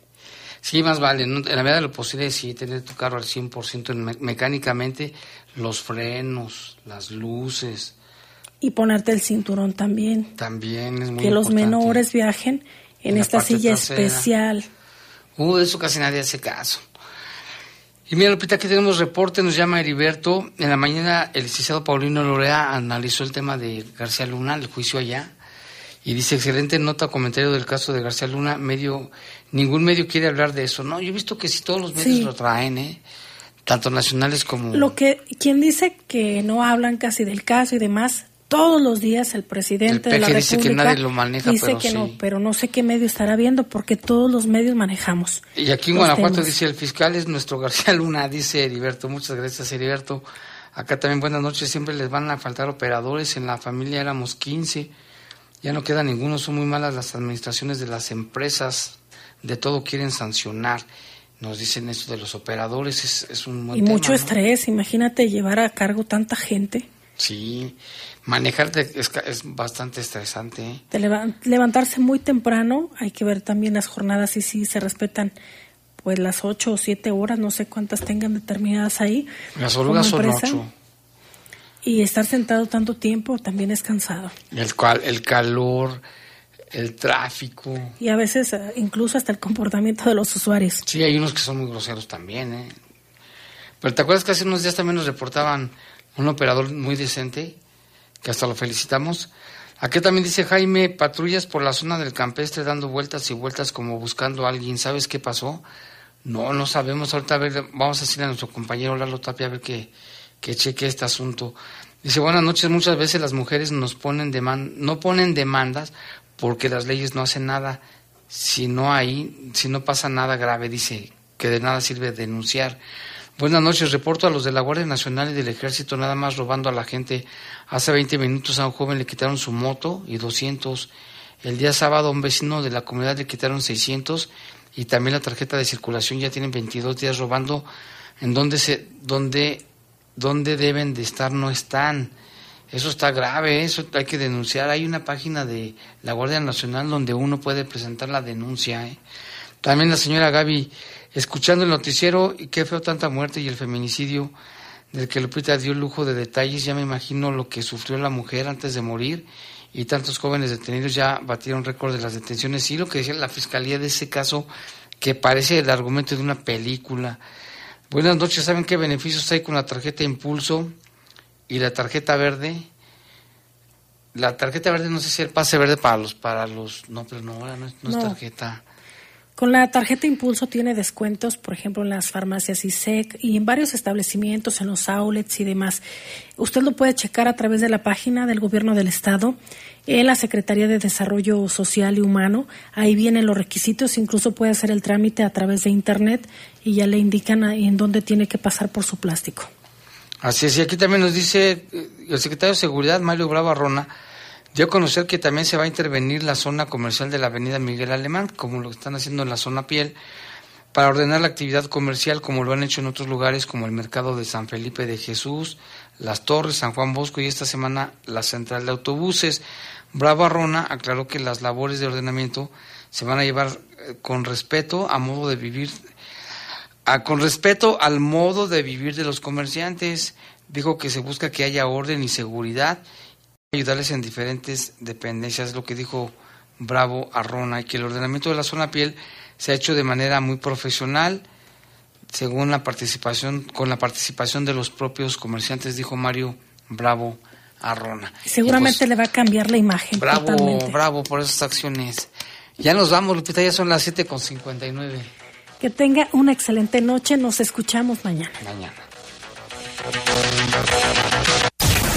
sí, más vale. ¿no? En la medida de lo posible, sí, tener tu carro al 100% en me- mecánicamente, los frenos, las luces, Y ponerte el cinturón también. también es muy que los menores viajen en, esta silla trasera. especial. Uh, de eso casi nadie hace caso. Y mira, Lupita, aquí tenemos reporte, nos llama Heriberto. En la mañana el licenciado Paulino Lorea analizó el tema de García Luna, el juicio allá, y dice, excelente nota comentario del caso de García Luna, medio, ningún medio quiere hablar de eso. No, yo he visto que si todos los medios Sí. lo traen, ¿eh? Tanto nacionales como... Lo que quien dice que no hablan casi del caso y demás, todos los días el presidente El de la PG dice que República nadie lo maneja, dice pero que sí. no, pero no sé qué medio estará viendo porque todos los medios manejamos. Y aquí en Guanajuato temas. dice el fiscal es nuestro García Luna, dice Heriberto. Muchas gracias, Heriberto. Acá también buenas noches. Siempre les van a faltar operadores. En la familia éramos 15. Ya no queda ninguno. Son muy malas las administraciones de las empresas. De todo quieren sancionar. Nos dicen esto de los operadores. Es, es un buen Y tema, mucho ¿no? estrés, imagínate llevar a cargo tanta gente, Sí. Manejarte es, es bastante estresante. de leva- levantarse muy temprano, hay que ver también las jornadas y si se respetan pues las ocho o siete horas, no sé cuántas tengan determinadas ahí. Las orugas son ocho. Y estar sentado tanto tiempo también es cansado. El, cual, el calor, el tráfico. Y a veces eh, incluso hasta el comportamiento de los usuarios. Sí, hay unos que son muy groseros también, ¿eh? Pero ¿te acuerdas que hace unos días también nos reportaban un operador muy decente, que hasta lo felicitamos? Aquí también dice Jaime, patrullas por la zona del campestre dando vueltas y vueltas como buscando a alguien. ¿Sabes qué pasó? No, no sabemos. Ahorita a ver, vamos a decirle a nuestro compañero Lalo Tapia a ver que, que cheque este asunto. Dice, buenas noches, muchas veces las mujeres nos ponen no ponen demandas porque las leyes no hacen nada. Si no hay, si no pasa nada grave, dice que de nada sirve denunciar. Buenas noches, reporto a los de la Guardia Nacional y del Ejército nada más robando a la gente. Hace 20 minutos a un joven le quitaron su moto y 200. El día sábado a un vecino de la comunidad le quitaron 600 y también la tarjeta de circulación ya tienen 22 días robando. En donde se, donde, donde deben de estar no están. Eso está grave, eso hay que denunciar. Hay una página de la Guardia Nacional donde uno puede presentar la denuncia. ¿eh? También la señora Gaby, escuchando el noticiero, y qué feo tanta muerte y el feminicidio del que Lupita dio lujo de detalles, ya me imagino lo que sufrió la mujer antes de morir y tantos jóvenes detenidos ya batieron récord de las detenciones. Y lo que decía la fiscalía de ese caso, que parece el argumento de una película. Buenas noches, ¿saben qué beneficios hay con la tarjeta Impulso y la tarjeta verde? La tarjeta verde, no sé si el pase verde para los, para los, no, pero no, ahora no, es- no es tarjeta. Con la tarjeta Impulso tiene descuentos, por ejemplo, en las farmacias ISEC y en varios establecimientos, en los outlets y demás. Usted lo puede checar a través de la página del Gobierno del Estado, en la Secretaría de Desarrollo Social y Humano. Ahí vienen los requisitos, incluso puede hacer el trámite a través de Internet y ya le indican en dónde tiene que pasar por su plástico. Así es, y aquí también nos dice eh, el secretario de Seguridad, Mario Bravo Arrona, dio a conocer que también se va a intervenir la zona comercial de la avenida Miguel Alemán, como lo están haciendo en la zona piel, para ordenar la actividad comercial como lo han hecho en otros lugares como el mercado de San Felipe de Jesús, Las Torres, San Juan Bosco y esta semana la central de autobuses. Bravo Arrona aclaró que las labores de ordenamiento se van a llevar eh, con respeto a modo de vivir a- con respeto al modo de vivir de los comerciantes. Dijo que se busca que haya orden y seguridad ayudarles en diferentes dependencias, lo que dijo Bravo Arrona, y que el ordenamiento de la zona piel se ha hecho de manera muy profesional, según la participación, con la participación de los propios comerciantes, dijo Mario Bravo Arrona. Seguramente Y le va a cambiar la imagen. pues, bravo, totalmente. bravo por esas acciones. Ya nos vamos, Lupita, ya son las 7 con 59. Que tenga una excelente noche. Nos escuchamos mañana. Mañana.